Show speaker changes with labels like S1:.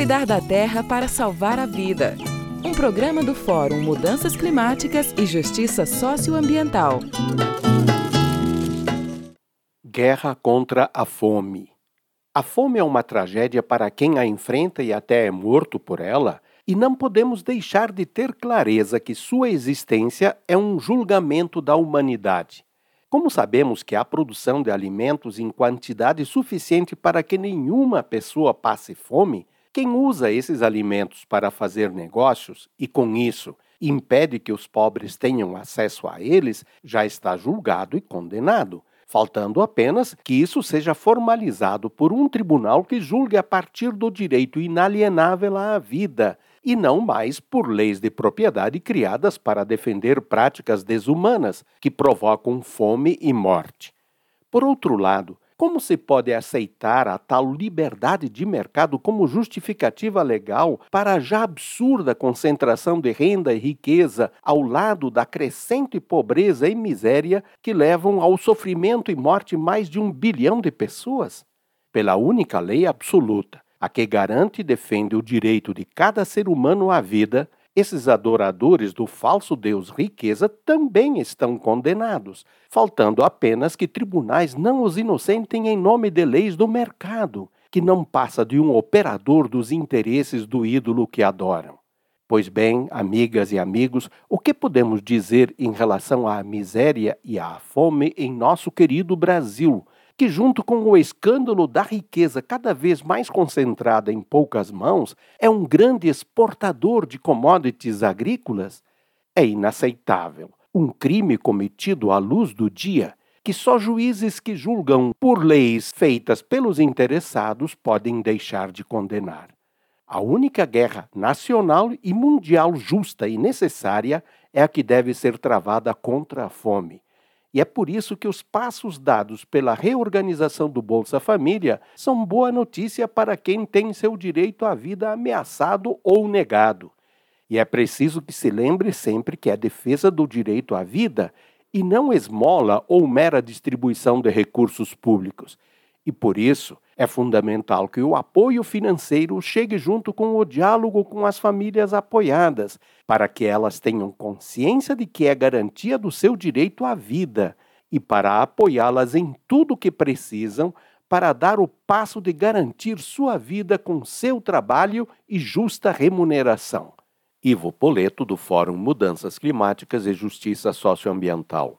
S1: Cuidar da terra para salvar a vida. Um programa do Fórum Mudanças Climáticas e Justiça Socioambiental.
S2: Guerra contra a fome. A fome é uma tragédia para quem a enfrenta e até é morto por ela, e não podemos deixar de ter clareza que sua existência é um julgamento da humanidade. Como sabemos que a produção de alimentos em quantidade suficiente para que nenhuma pessoa passe fome, quem usa esses alimentos para fazer negócios e, com isso, impede que os pobres tenham acesso a eles, já está julgado e condenado faltando apenas que isso seja formalizado por um tribunal que julgue a partir do direito inalienável à vida e não mais por leis de propriedade criadas para defender práticas desumanas que provocam fome e morte. Por outro lado, como se pode aceitar a tal liberdade de mercado como justificativa legal para a já absurda concentração de renda e riqueza ao lado da crescente pobreza e miséria que levam ao sofrimento e morte mais de um bilhão de pessoas? Pela única lei absoluta, a que garante e defende o direito de cada ser humano à vida, esses adoradores do falso Deus riqueza também estão condenados, faltando apenas que tribunais não os inocentem em nome de leis do mercado, que não passa de um operador dos interesses do ídolo que adoram. Pois bem, amigas e amigos, o que podemos dizer em relação à miséria e à fome em nosso querido Brasil, que, junto com o escândalo da riqueza cada vez mais concentrada em poucas mãos, é um grande exportador de commodities agrícolas? É inaceitável. Um crime cometido à luz do dia que só juízes que julgam por leis feitas pelos interessados podem deixar de condenar. A única guerra nacional e mundial justa e necessária é a que deve ser travada contra a fome e é por isso que os passos dados pela reorganização do Bolsa Família são boa notícia para quem tem seu direito à vida ameaçado ou negado. E é preciso que se lembre sempre que a defesa do direito à vida e não esmola ou mera distribuição de recursos públicos. E por isso, é fundamental que o apoio financeiro chegue junto com o diálogo com as famílias apoiadas, para que elas tenham consciência de que é garantia do seu direito à vida e para apoiá-las em tudo o que precisam para dar o passo de garantir sua vida com seu trabalho e justa remuneração. Ivo Poleto, do Fórum Mudanças Climáticas e Justiça Socioambiental.